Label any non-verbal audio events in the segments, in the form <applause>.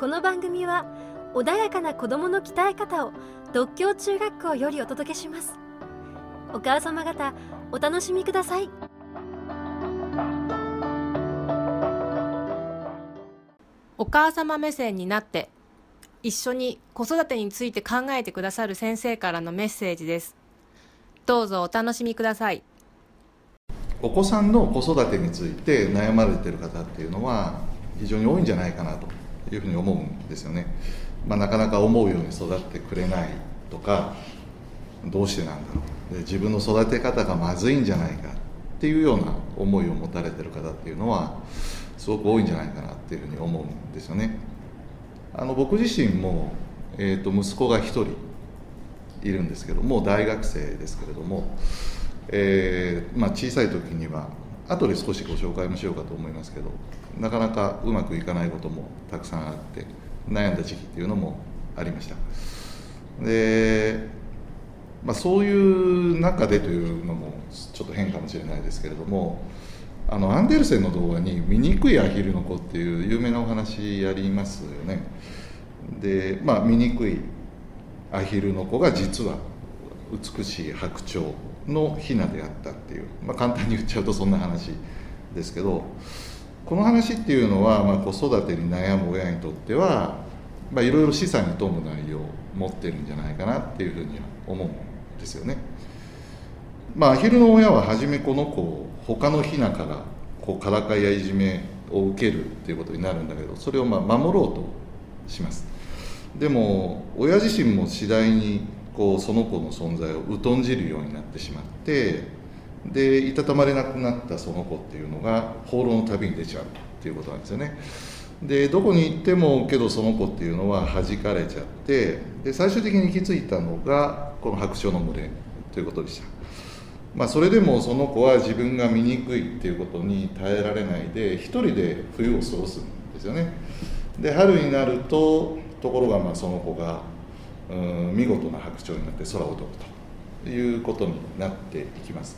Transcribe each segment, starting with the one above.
この番組は穏やかな子どもの鍛え方を独協中学校よりお届けします。お母様方お楽しみください。お母様目線になって一緒に子育てについて考えてくださる先生からのメッセージです。どうぞお楽しみください。お子さんの子育てについて悩まれている方っていうのは非常に多いんじゃないかなというふうに思うんですよね、まあ、なかなか思うように育ってくれないとかどうしてなんだろう。で自分の育て方がまずいんじゃないかっていうような思いを持たれてる方っていうのはすごく多いんじゃないかなっていうふうに思うんですよね。あの僕自身も、えー、と息子が1人いるんですけども大学生ですけれども、えーまあ、小さい時には後で少しご紹介もしようかと思いますけどなかなかうまくいかないこともたくさんあって悩んだ時期っていうのもありました。で、まあ、そういう中でというのもちょっと変かもしれないですけれどもあのアンデルセンの動画に「醜いアヒルの子」っていう有名なお話やりますよね。でまあ醜いアヒルの子が実は美しい白鳥。のヒナであったっていう、まあ、簡単に言っちゃうとそんな話ですけど。この話っていうのは、まあ、子育てに悩む親にとっては、いろいろ示唆に富む内容を持ってるんじゃないかなっていうふうには思うんですよね。まあ、アヒルの親は初めこの子を他のヒナからこうからかいやいじめを受けるっていうことになるんだけどそれをまあ守ろうとします。でも親自身も次第にこうその子の存在を疎んじるようになってしまってでいたたまれなくなったその子っていうのが放浪の旅に出ちゃうっていうことなんですよね。でどこに行ってもけどその子っていうのは弾かれちゃってで最終的に行き着いたのがこの白鳥の群れということでした。まあ、それでもその子は自分が醜いっていうことに耐えられないで一人で冬を過ごすんですよね。で春になるとところがまあその子が見事な白鳥になって空を飛ぶということになっていきます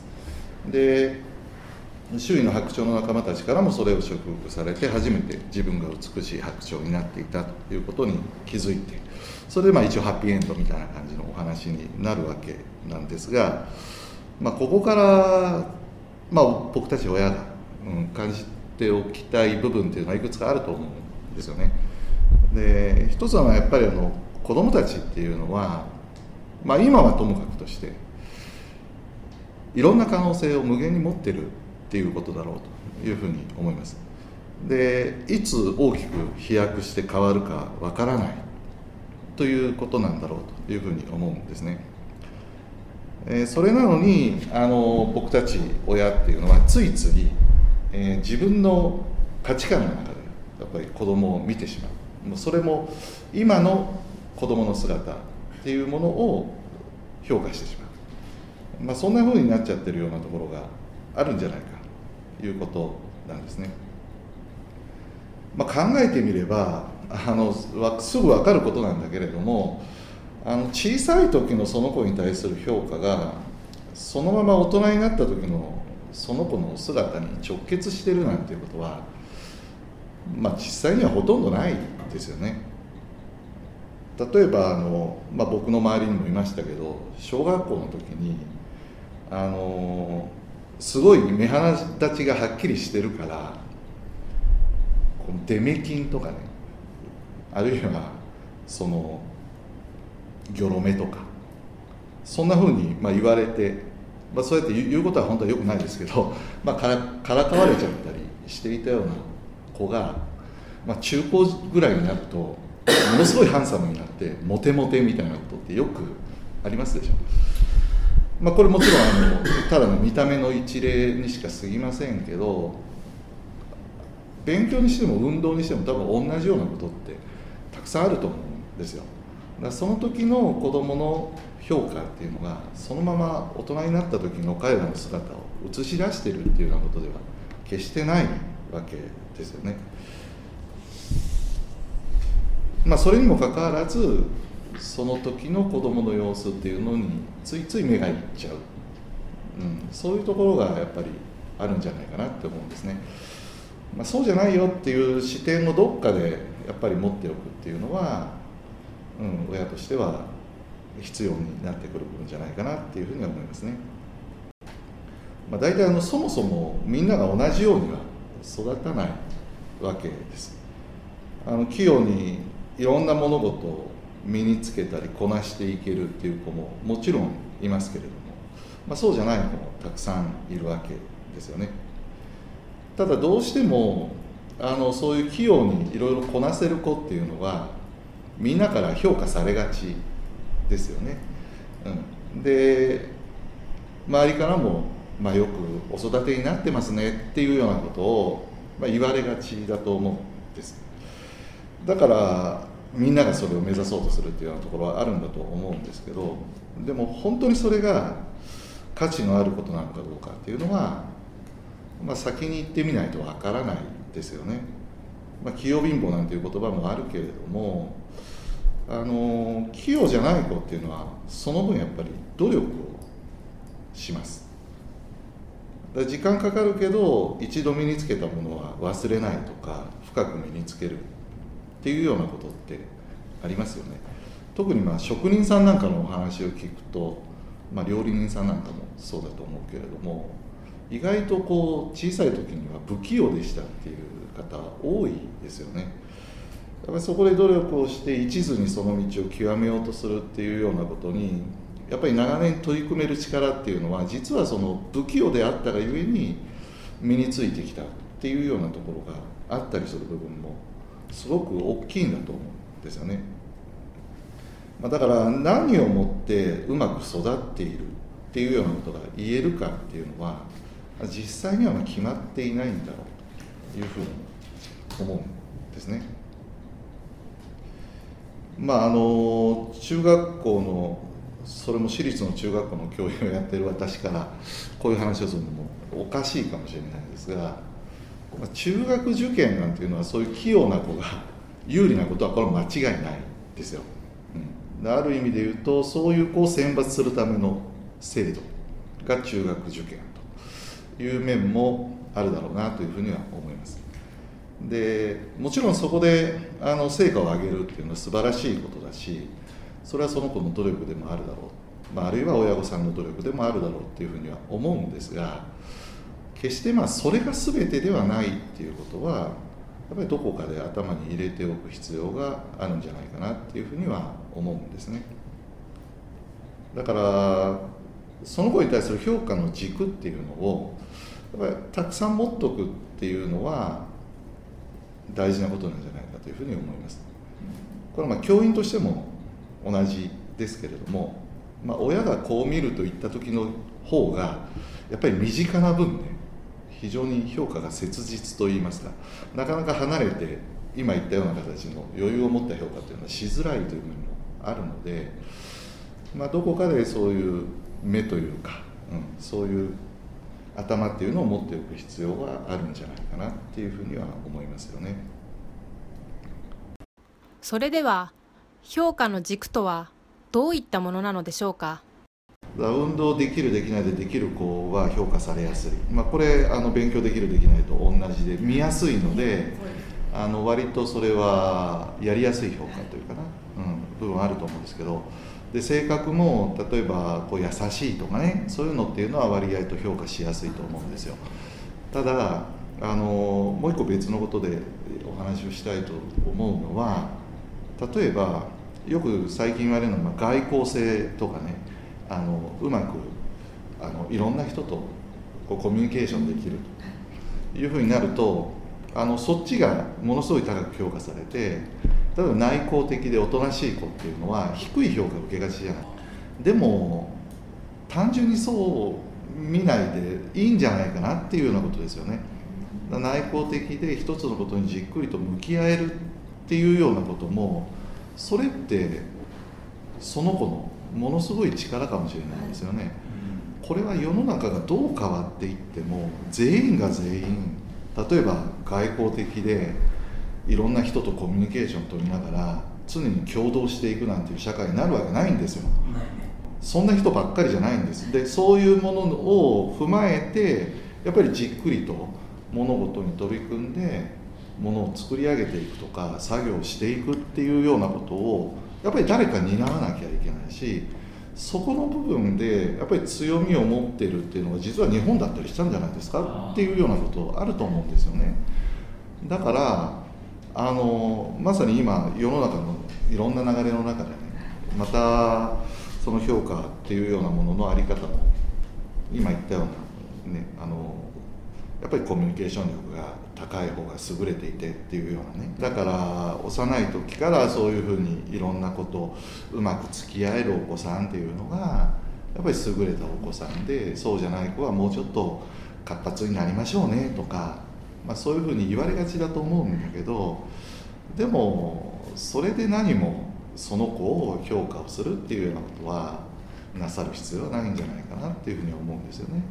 で周囲の白鳥の仲間たちからもそれを祝福されて初めて自分が美しい白鳥になっていたということに気づいてそれでまあ一応ハッピーエンドみたいな感じのお話になるわけなんですが、まあ、ここから、まあ、僕たち親が、うん、感じておきたい部分っていうのはいくつかあると思うんですよね。で一つはやっぱりあの子どもたちっていうのは、まあ、今はともかくとしていろんな可能性を無限に持ってるっていうことだろうというふうに思います。でいつ大きく飛躍して変わるかわからないということなんだろうというふうに思うんですね、え、それなのにあの僕たち親っていうのはついつい、えー、自分の価値観の中でやっぱり子供を見てしまう。もうそれも今の子供の姿っていうものを評価してしまう、まあ、そんな風になっちゃってるようなところがあるんじゃないかということなんですね、まあ、考えてみればあのすぐ分かることなんだけれどもあの小さい時のその子に対する評価がそのまま大人になった時のその子の姿に直結してるなんていうことはまあ実際にはほとんどないですよね。例えばあの、まあ、僕の周りにもいましたけど小学校の時にあのすごい目鼻立ちがはっきりしてるからこのデメキンとかねあるいはそのギョロメとかそんなふうにまあ言われて、まあ、そうやって言うことは本当はよくないですけど、<laughs> まあ、からからかわれちゃったりしていたような子が、まあ、中高ぐらいになるとものすごいハンサムになってモテモテみたいなことってよくありますでしょ？まあこれもちろんあのただの見た目の一例にしか過ぎませんけど勉強にしても運動にしても多分同じようなことってたくさんあると思うんですよだその時の子どもの評価っていうのがそのまま大人になった時の彼らの姿を映し出してるっていうようなことでは決してないわけですよね。まあ、それにもかかわらずその時の子どもの様子っていうのについつい目がいっちゃう、うん、そういうところがやっぱりあるんじゃないかなって思うんですね、まあ、そうじゃないよっていう視点をどっかでやっぱり持っておくっていうのは、うん、親としては必要になってくる部分じゃないかなっていうふうには思いますね。まあ、大体あのそもそもみんなが同じようには育たないわけです。あの器用にいろんな物事を身につけたりこなしていけるっていう子ももちろんいますけれども、まあ、そうじゃない子もたくさんいるわけですよね。ただどうしてもあのそういう器用にいろいろこなせる子っていうのはみんなから評価されがちですよね。うん、で周りからも、まあ、よくお育てになってますねっていうようなことを、まあ、言われがちだと思うんですだからみんながそれを目指そうとするっていうようなところはあるんだと思うんですけどでも本当にそれが価値のあることなのかどうかっていうのは、まあ、先に言ってみないとわからないですよね。まあ、器用貧乏なんていう言葉もあるけれどもあの器用じゃない子っていうのはその分やっぱり努力をしますだ時間かかるけど一度身につけたものは忘れないとか深く身につけるっていうようなことってありますよね。特にまあ職人さんなんかのお話を聞くと、まあ、料理人さんなんかもそうだと思うけれども意外とこう小さい時には不器用でしたっていう方多いですよね。やっぱりそこで努力をして一途にその道を極めようとするっていうようなことにやっぱり長年取り組める力っていうのは実はその不器用であったがゆえに身についてきたっていうようなところがあったりする部分もすごく大きいんだと思うんですよね。まあ、だから何をもってうまく育っているっていうようなことが言えるかっていうのは実際には決まっていないんだろうというふうに思うんですね。まああの中学校のそれも私立の中学校の教員をやってる私からこういう話をするのもおかしいかもしれないですが中学受験なんていうのはそういう器用な子が <laughs> 有利なことはこれは間違いないですよ、うん、ある意味で言うとそういう子を選抜するための制度が中学受験という面もあるだろうなというふうには思います。でもちろんそこであの成果を上げるっていうのは素晴らしいことだしそれはその子の努力でもあるだろう、まあ、あるいは親御さんの努力でもあるだろうっていうふうには思うんですが決してまあそれが全てではないっていうことはやっぱりどこかで頭に入れておく必要があるんじゃないかなっていうふうには思うんですね。だからその子に対する評価の軸っていうのをやっぱりたくさん持っとくっていうのは大事なことなんじゃないかというふうに思います。これはまあ教員としても同じですけれども、まあ、親がこう見るといった時の方がやっぱり身近な分ね非常に評価が切実といいますかなかなか離れて今言ったような形の余裕を持った評価というのはしづらいという面もあるので、まあ、どこかでそういう目というか、うん、そういう頭っていうのを持っておく必要があるんじゃないかなっていうふうには思いますよね。それでは評価の軸とはどういったものなのでしょうか？運動できるできないでできる子は評価されやすい、まあ、これあの勉強できるできないと同じで見やすいのであの割とそれはやりやすい評価というかな、うん、部分あると思うんですけど。で性格も例えばこう優しいとかねそういうのっていうのは割合と評価しやすいと思うんですよ。ただあのもう一個別のことでお話をしたいと思うのは例えばよく最近言われるのは外交性とかねあのうまくあのいろんな人とこうコミュニケーションできると。いうふうになるとあのそっちがものすごい高く評価されて例えば内向的でおとなしい子っていうのは低い評価を受けがちじゃない。でも単純にそう見ないでいいんじゃないかなっていうようなことですよね。内向的で一つのことにじっくりと向き合えるっていうようなこともそれってその子のものすごい力かもしれないですよね、これは世の中がどう変わっていっても全員が全員例えば外交的でいろんな人とコミュニケーションを取りながら常に共同していくなんていう社会になるわけないんですよ。そんな人ばっかりじゃないんです。でそういうものを踏まえてやっぱりじっくりと物事に取り組んでものを作り上げていくとか作業していくっていうようなことをやっぱり誰か担わなきゃいけないしそこの部分でやっぱり強みを持ってるっていうのは実は日本だったりしたんじゃないですかっていうようなことあると思うんですよね。だからあのまさに今世の中のいろんな流れの中でねまたその評価っていうようなものの在り方も今言ったようなねあのやっぱりコミュニケーション力が高い方が優れていてっていうようなねだから幼い時からそういうふうにいろんなことうまく付き合えるお子さんっていうのがやっぱり優れたお子さんでそうじゃない子はもうちょっと活発になりましょうねとか、まあ、そういうふうに言われがちだと思うんだけどでもそれで何もその子を評価をするっていうようなことはなさる必要はないんじゃないかなっていうふうに思うんですよね。